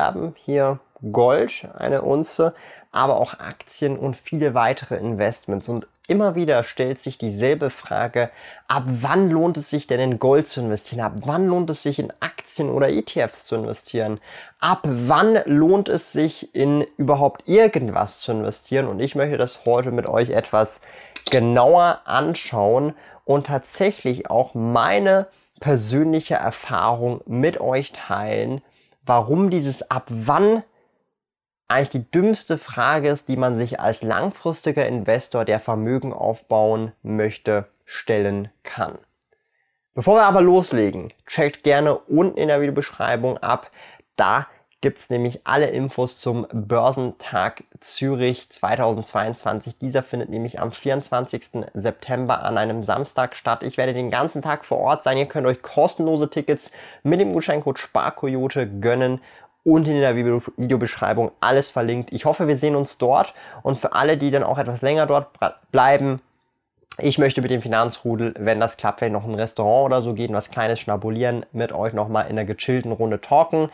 Wir haben hier Gold, eine Unze, aber auch Aktien und viele weitere Investments. Und immer wieder stellt sich dieselbe Frage, ab wann lohnt es sich denn in Gold zu investieren? Ab wann lohnt es sich in Aktien oder ETFs zu investieren? Ab wann lohnt es sich in überhaupt irgendwas zu investieren? Und ich möchte das heute mit euch etwas genauer anschauen und tatsächlich auch meine persönliche Erfahrung mit euch teilen, warum dieses ab wann eigentlich die dümmste Frage ist, die man sich als langfristiger Investor, der Vermögen aufbauen möchte, stellen kann. Bevor wir aber loslegen, checkt gerne unten in der Videobeschreibung ab. Da gibt es nämlich alle Infos zum Börsentag Zürich 2022. Dieser findet nämlich am 24. September an einem Samstag statt. Ich werde den ganzen Tag vor Ort sein. Ihr könnt euch kostenlose Tickets mit dem Gutscheincode Sparkoyote gönnen und in der Videobeschreibung alles verlinkt. Ich hoffe, wir sehen uns dort und für alle, die dann auch etwas länger dort bleiben, ich möchte mit dem Finanzrudel, wenn das klappt, vielleicht noch ein Restaurant oder so gehen, was kleines schnabulieren, mit euch nochmal in einer gechillten Runde talken.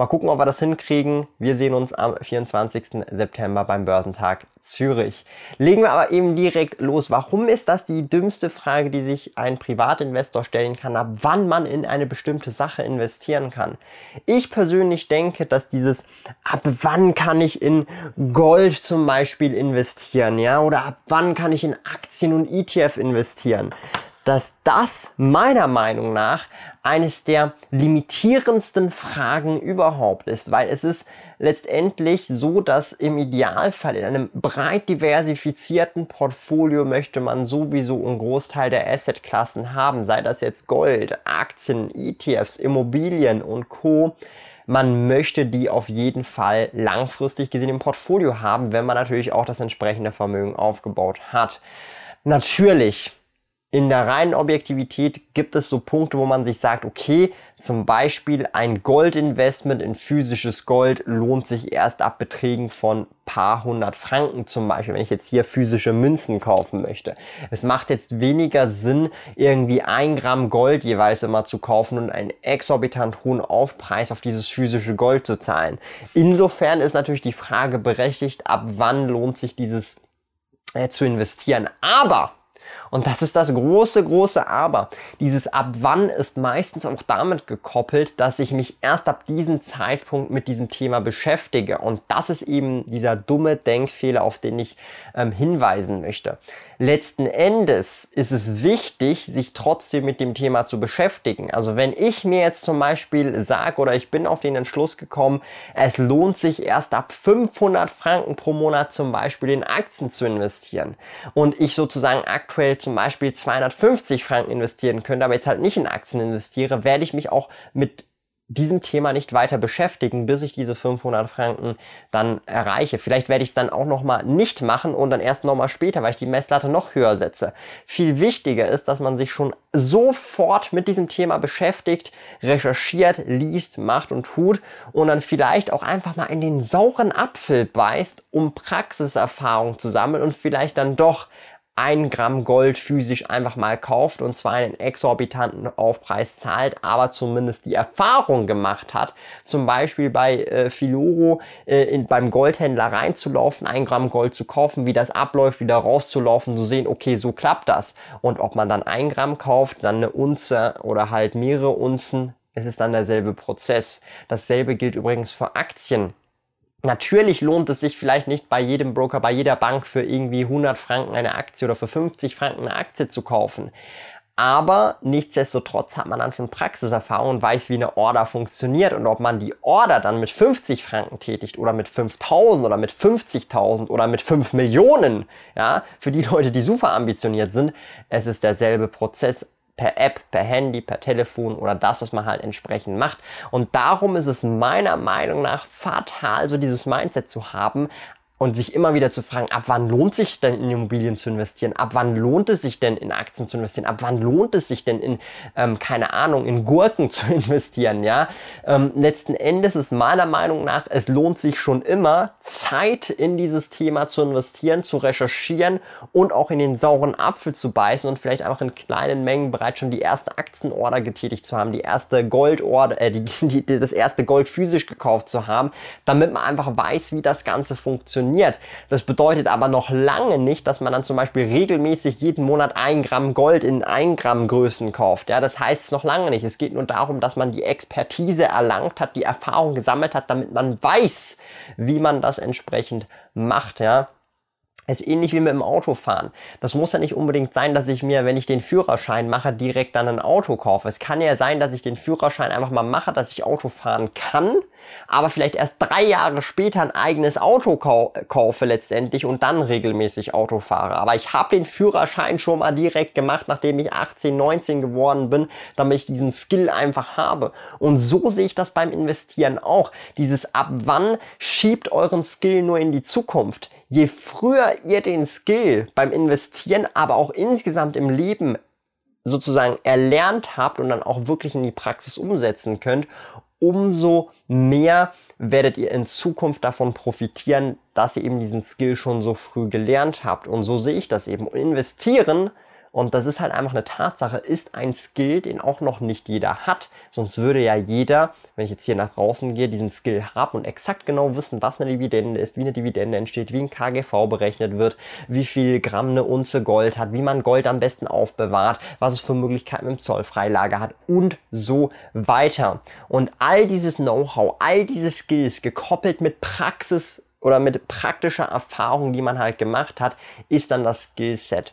Mal gucken, ob wir das hinkriegen. Wir sehen uns am 24. September beim Börsentag Zürich. Legen wir aber eben direkt los. Warum ist das die dümmste Frage, die sich ein Privatinvestor stellen kann, ab wann man in eine bestimmte Sache investieren kann? Ich persönlich denke, dass dieses ab wann kann ich in Gold zum Beispiel investieren, ja, oder ab wann kann ich in Aktien und ETF investieren? dass das meiner Meinung nach eines der limitierendsten Fragen überhaupt ist, weil es ist letztendlich so, dass im Idealfall in einem breit diversifizierten Portfolio möchte man sowieso einen Großteil der Assetklassen haben, sei das jetzt Gold, Aktien, ETFs, Immobilien und Co. Man möchte die auf jeden Fall langfristig gesehen im Portfolio haben, wenn man natürlich auch das entsprechende Vermögen aufgebaut hat. Natürlich in der reinen Objektivität gibt es so Punkte, wo man sich sagt, okay, zum Beispiel ein Goldinvestment in physisches Gold lohnt sich erst ab Beträgen von paar hundert Franken zum Beispiel, wenn ich jetzt hier physische Münzen kaufen möchte. Es macht jetzt weniger Sinn, irgendwie ein Gramm Gold jeweils immer zu kaufen und einen exorbitant hohen Aufpreis auf dieses physische Gold zu zahlen. Insofern ist natürlich die Frage berechtigt, ab wann lohnt sich dieses äh, zu investieren. Aber und das ist das große, große Aber. Dieses ab wann ist meistens auch damit gekoppelt, dass ich mich erst ab diesem Zeitpunkt mit diesem Thema beschäftige. Und das ist eben dieser dumme Denkfehler, auf den ich ähm, hinweisen möchte. Letzten Endes ist es wichtig, sich trotzdem mit dem Thema zu beschäftigen. Also wenn ich mir jetzt zum Beispiel sage oder ich bin auf den Entschluss gekommen, es lohnt sich erst ab 500 Franken pro Monat zum Beispiel in Aktien zu investieren und ich sozusagen aktuell zum Beispiel 250 Franken investieren könnte, aber jetzt halt nicht in Aktien investiere, werde ich mich auch mit diesem Thema nicht weiter beschäftigen, bis ich diese 500 Franken dann erreiche. Vielleicht werde ich es dann auch nochmal nicht machen und dann erst nochmal später, weil ich die Messlatte noch höher setze. Viel wichtiger ist, dass man sich schon sofort mit diesem Thema beschäftigt, recherchiert, liest, macht und tut und dann vielleicht auch einfach mal in den sauren Apfel beißt, um Praxiserfahrung zu sammeln und vielleicht dann doch ein Gramm Gold physisch einfach mal kauft und zwar einen exorbitanten Aufpreis zahlt, aber zumindest die Erfahrung gemacht hat, zum Beispiel bei äh, Filoro äh, in, beim Goldhändler reinzulaufen, ein Gramm Gold zu kaufen, wie das abläuft, wieder rauszulaufen, zu sehen, okay, so klappt das. Und ob man dann ein Gramm kauft, dann eine Unze oder halt mehrere Unzen, es ist dann derselbe Prozess. Dasselbe gilt übrigens für Aktien. Natürlich lohnt es sich vielleicht nicht bei jedem Broker, bei jeder Bank für irgendwie 100 Franken eine Aktie oder für 50 Franken eine Aktie zu kaufen. Aber nichtsdestotrotz hat man dann schon Praxiserfahrung und weiß, wie eine Order funktioniert und ob man die Order dann mit 50 Franken tätigt oder mit 5000 oder mit 50.000 oder mit 5 Millionen, ja, für die Leute, die super ambitioniert sind, es ist derselbe Prozess per App, per Handy, per Telefon oder das, was man halt entsprechend macht. Und darum ist es meiner Meinung nach fatal, so dieses Mindset zu haben, und sich immer wieder zu fragen, ab wann lohnt sich denn in Immobilien zu investieren? Ab wann lohnt es sich denn in Aktien zu investieren? Ab wann lohnt es sich denn in, ähm, keine Ahnung, in Gurken zu investieren? Ja, ähm, letzten Endes ist meiner Meinung nach, es lohnt sich schon immer, Zeit in dieses Thema zu investieren, zu recherchieren und auch in den sauren Apfel zu beißen und vielleicht einfach in kleinen Mengen bereits schon die erste Aktienorder getätigt zu haben, die erste Goldorder, äh, die, die, das erste Gold physisch gekauft zu haben, damit man einfach weiß, wie das Ganze funktioniert funktioniert. Das bedeutet aber noch lange nicht, dass man dann zum Beispiel regelmäßig jeden Monat ein Gramm Gold in ein Gramm Größen kauft. Ja, das heißt es noch lange nicht. Es geht nur darum, dass man die Expertise erlangt hat, die Erfahrung gesammelt hat, damit man weiß, wie man das entsprechend macht. Ja, ist ähnlich wie mit dem Autofahren. Das muss ja nicht unbedingt sein, dass ich mir, wenn ich den Führerschein mache, direkt dann ein Auto kaufe. Es kann ja sein, dass ich den Führerschein einfach mal mache, dass ich Auto fahren kann, aber vielleicht erst drei Jahre später ein eigenes Auto kau kaufe letztendlich und dann regelmäßig Auto fahre. Aber ich habe den Führerschein schon mal direkt gemacht, nachdem ich 18, 19 geworden bin, damit ich diesen Skill einfach habe. Und so sehe ich das beim Investieren auch. Dieses ab wann schiebt euren Skill nur in die Zukunft je früher ihr den Skill beim Investieren, aber auch insgesamt im Leben sozusagen erlernt habt und dann auch wirklich in die Praxis umsetzen könnt, umso mehr werdet ihr in Zukunft davon profitieren, dass ihr eben diesen Skill schon so früh gelernt habt. Und so sehe ich das eben. Und investieren und das ist halt einfach eine Tatsache, ist ein Skill, den auch noch nicht jeder hat. Sonst würde ja jeder, wenn ich jetzt hier nach draußen gehe, diesen Skill haben und exakt genau wissen, was eine Dividende ist, wie eine Dividende entsteht, wie ein KGV berechnet wird, wie viel Gramm eine Unze Gold hat, wie man Gold am besten aufbewahrt, was es für Möglichkeiten im Zollfreilager hat und so weiter. Und all dieses Know-how, all diese Skills gekoppelt mit Praxis oder mit praktischer Erfahrung, die man halt gemacht hat, ist dann das Skillset.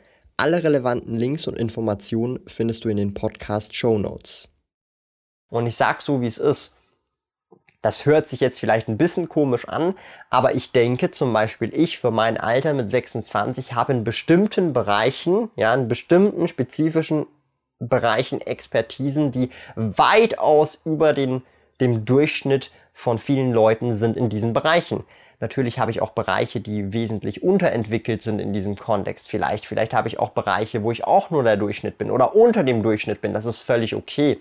Alle relevanten Links und Informationen findest du in den Podcast Show Notes. Und ich sag so, wie es ist. Das hört sich jetzt vielleicht ein bisschen komisch an, aber ich denke zum Beispiel ich für mein Alter mit 26 habe in bestimmten Bereichen, ja, in bestimmten spezifischen Bereichen Expertisen, die weitaus über den, dem Durchschnitt von vielen Leuten sind in diesen Bereichen. Natürlich habe ich auch Bereiche, die wesentlich unterentwickelt sind in diesem Kontext. Vielleicht, vielleicht habe ich auch Bereiche, wo ich auch nur der Durchschnitt bin oder unter dem Durchschnitt bin. Das ist völlig okay.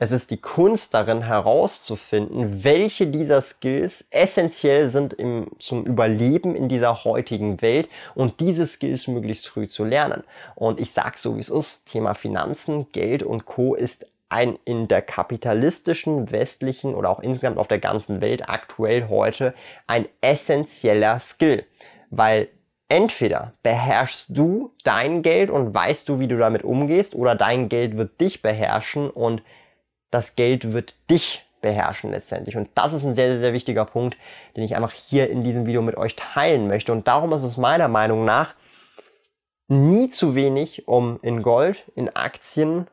Es ist die Kunst darin herauszufinden, welche dieser Skills essentiell sind im, zum Überleben in dieser heutigen Welt und diese Skills möglichst früh zu lernen. Und ich sage so, wie es ist. Thema Finanzen, Geld und Co. ist ein in der kapitalistischen, westlichen oder auch insgesamt auf der ganzen Welt aktuell heute ein essentieller Skill. Weil entweder beherrschst du dein Geld und weißt du, wie du damit umgehst, oder dein Geld wird dich beherrschen und das Geld wird dich beherrschen letztendlich. Und das ist ein sehr, sehr, sehr wichtiger Punkt, den ich einfach hier in diesem Video mit euch teilen möchte. Und darum ist es meiner Meinung nach nie zu wenig, um in Gold, in Aktien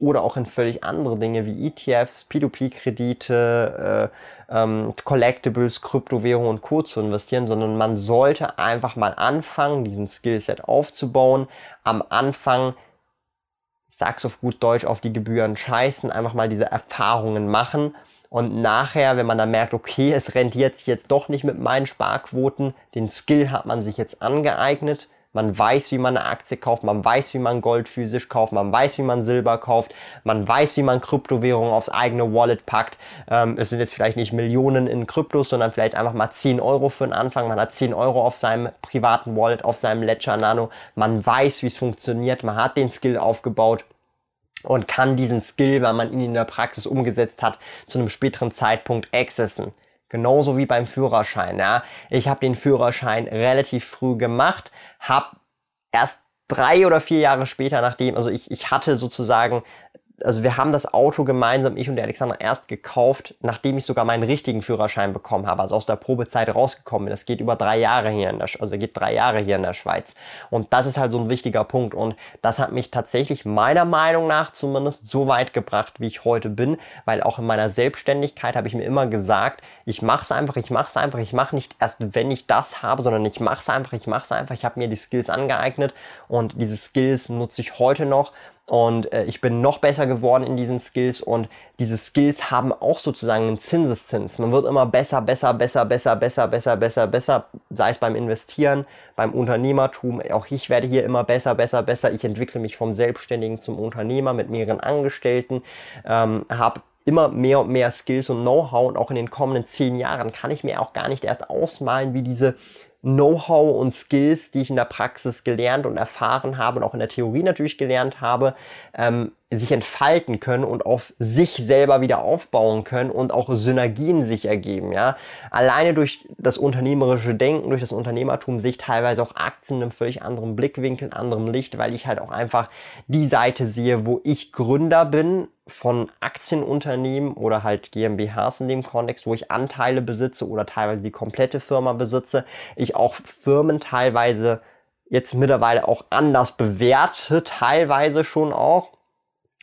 oder auch in völlig andere Dinge wie ETFs, P2P-Kredite, äh, ähm, Collectibles, Kryptowährungen und Co. zu investieren, sondern man sollte einfach mal anfangen, diesen Skillset aufzubauen. Am Anfang, ich sag's auf gut Deutsch, auf die Gebühren scheißen, einfach mal diese Erfahrungen machen. Und nachher, wenn man dann merkt, okay, es rentiert sich jetzt doch nicht mit meinen Sparquoten, den Skill hat man sich jetzt angeeignet, man weiß, wie man eine Aktie kauft, man weiß, wie man Gold physisch kauft, man weiß, wie man Silber kauft, man weiß, wie man Kryptowährungen aufs eigene Wallet packt. Ähm, es sind jetzt vielleicht nicht Millionen in Kryptos, sondern vielleicht einfach mal 10 Euro für den Anfang. Man hat 10 Euro auf seinem privaten Wallet, auf seinem Ledger Nano. Man weiß, wie es funktioniert, man hat den Skill aufgebaut und kann diesen Skill, wenn man ihn in der Praxis umgesetzt hat, zu einem späteren Zeitpunkt accessen. Genauso wie beim Führerschein. Ja. Ich habe den Führerschein relativ früh gemacht, habe erst drei oder vier Jahre später, nachdem, also ich, ich hatte sozusagen also wir haben das Auto gemeinsam, ich und der Alexander, erst gekauft, nachdem ich sogar meinen richtigen Führerschein bekommen habe, also aus der Probezeit rausgekommen bin. Das geht über drei Jahre hier in der, also geht drei Jahre hier in der Schweiz. Und das ist halt so ein wichtiger Punkt. Und das hat mich tatsächlich meiner Meinung nach zumindest so weit gebracht, wie ich heute bin, weil auch in meiner Selbstständigkeit habe ich mir immer gesagt, ich mache es einfach, ich mache es einfach, ich mache nicht erst, wenn ich das habe, sondern ich mache es einfach, ich mache es einfach. Ich habe mir die Skills angeeignet und diese Skills nutze ich heute noch und äh, ich bin noch besser geworden in diesen Skills und diese Skills haben auch sozusagen einen Zinseszins. Man wird immer besser, besser, besser, besser, besser, besser, besser, besser, sei es beim Investieren, beim Unternehmertum. Auch ich werde hier immer besser, besser, besser. Ich entwickle mich vom Selbstständigen zum Unternehmer mit mehreren Angestellten, ähm, habe immer mehr und mehr Skills und Know-how und auch in den kommenden zehn Jahren kann ich mir auch gar nicht erst ausmalen, wie diese Know-how und Skills, die ich in der Praxis gelernt und erfahren habe und auch in der Theorie natürlich gelernt habe, ähm, sich entfalten können und auf sich selber wieder aufbauen können und auch Synergien sich ergeben, ja. Alleine durch das unternehmerische Denken, durch das Unternehmertum sich teilweise auch Aktien in einem völlig anderen Blickwinkel, anderem Licht, weil ich halt auch einfach die Seite sehe, wo ich Gründer bin von Aktienunternehmen oder halt GmbHs in dem Kontext, wo ich Anteile besitze oder teilweise die komplette Firma besitze, ich auch Firmen teilweise jetzt mittlerweile auch anders bewerte, teilweise schon auch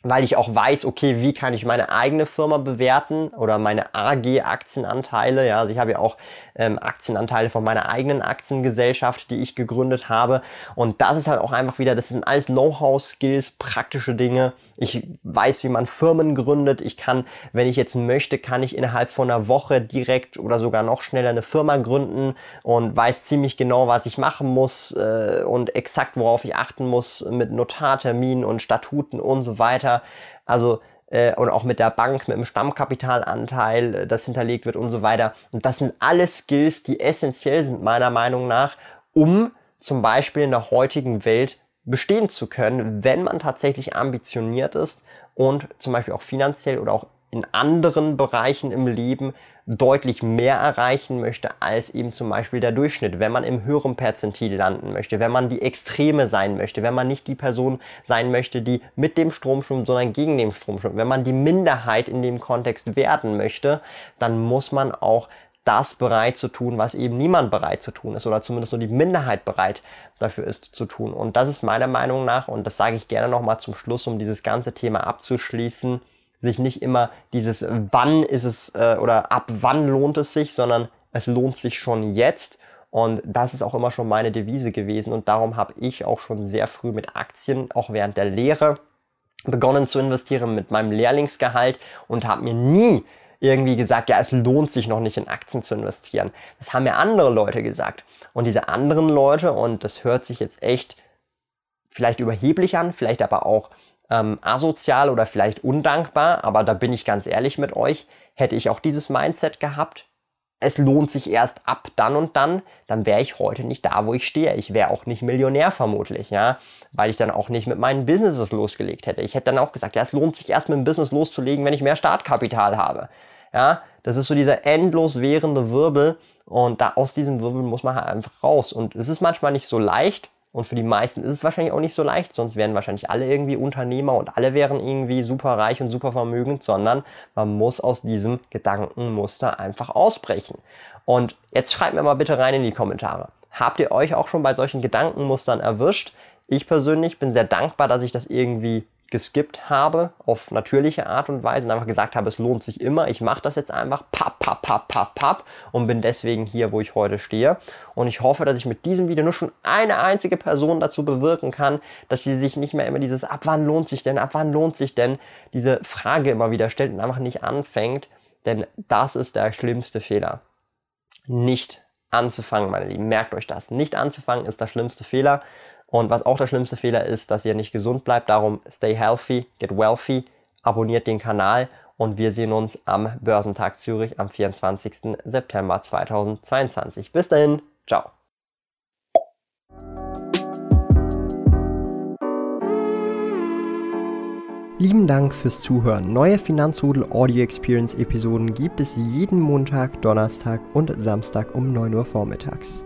weil ich auch weiß, okay, wie kann ich meine eigene Firma bewerten oder meine AG-Aktienanteile. Ja, also ich habe ja auch ähm, Aktienanteile von meiner eigenen Aktiengesellschaft, die ich gegründet habe. Und das ist halt auch einfach wieder, das sind alles Know-how-Skills, praktische Dinge. Ich weiß, wie man Firmen gründet. Ich kann, wenn ich jetzt möchte, kann ich innerhalb von einer Woche direkt oder sogar noch schneller eine Firma gründen und weiß ziemlich genau, was ich machen muss äh, und exakt, worauf ich achten muss mit Notarterminen und Statuten und so weiter. Also äh, und auch mit der Bank, mit dem Stammkapitalanteil, äh, das hinterlegt wird und so weiter. Und das sind alles Skills, die essentiell sind meiner Meinung nach, um zum Beispiel in der heutigen Welt bestehen zu können, wenn man tatsächlich ambitioniert ist und zum Beispiel auch finanziell oder auch in anderen Bereichen im Leben deutlich mehr erreichen möchte als eben zum Beispiel der Durchschnitt, wenn man im höheren Perzentil landen möchte, wenn man die Extreme sein möchte, wenn man nicht die Person sein möchte, die mit dem Strom schwimmt, sondern gegen den Strom schwimmt, wenn man die Minderheit in dem Kontext werden möchte, dann muss man auch das bereit zu tun, was eben niemand bereit zu tun ist oder zumindest nur die Minderheit bereit dafür ist zu tun. Und das ist meiner Meinung nach, und das sage ich gerne nochmal zum Schluss, um dieses ganze Thema abzuschließen, sich nicht immer dieses wann ist es äh, oder ab wann lohnt es sich, sondern es lohnt sich schon jetzt. Und das ist auch immer schon meine Devise gewesen. Und darum habe ich auch schon sehr früh mit Aktien, auch während der Lehre, begonnen zu investieren mit meinem Lehrlingsgehalt und habe mir nie irgendwie gesagt, ja, es lohnt sich noch nicht in Aktien zu investieren. Das haben mir andere Leute gesagt. Und diese anderen Leute, und das hört sich jetzt echt vielleicht überheblich an, vielleicht aber auch ähm, asozial oder vielleicht undankbar, aber da bin ich ganz ehrlich mit euch, hätte ich auch dieses Mindset gehabt, es lohnt sich erst ab dann und dann, dann wäre ich heute nicht da, wo ich stehe. Ich wäre auch nicht Millionär vermutlich, ja, weil ich dann auch nicht mit meinen Businesses losgelegt hätte. Ich hätte dann auch gesagt, ja, es lohnt sich erst mit dem Business loszulegen, wenn ich mehr Startkapital habe. Ja, das ist so dieser endlos währende Wirbel und da aus diesem Wirbel muss man halt einfach raus. Und es ist manchmal nicht so leicht und für die meisten ist es wahrscheinlich auch nicht so leicht, sonst wären wahrscheinlich alle irgendwie Unternehmer und alle wären irgendwie super reich und super vermögend, sondern man muss aus diesem Gedankenmuster einfach ausbrechen. Und jetzt schreibt mir mal bitte rein in die Kommentare. Habt ihr euch auch schon bei solchen Gedankenmustern erwischt? Ich persönlich bin sehr dankbar, dass ich das irgendwie geskippt habe auf natürliche Art und Weise und einfach gesagt habe, es lohnt sich immer, ich mache das jetzt einfach, papp, papp, papp, papp, papp und bin deswegen hier, wo ich heute stehe. Und ich hoffe, dass ich mit diesem Video nur schon eine einzige Person dazu bewirken kann, dass sie sich nicht mehr immer dieses, ab wann lohnt sich denn, ab wann lohnt sich denn, diese Frage immer wieder stellt und einfach nicht anfängt, denn das ist der schlimmste Fehler. Nicht anzufangen, meine Lieben, merkt euch das. Nicht anzufangen ist der schlimmste Fehler. Und was auch der schlimmste Fehler ist, dass ihr nicht gesund bleibt. Darum stay healthy, get wealthy, abonniert den Kanal und wir sehen uns am Börsentag Zürich am 24. September 2022. Bis dahin, ciao. Lieben Dank fürs Zuhören. Neue Finanzrudel Audio Experience Episoden gibt es jeden Montag, Donnerstag und Samstag um 9 Uhr vormittags.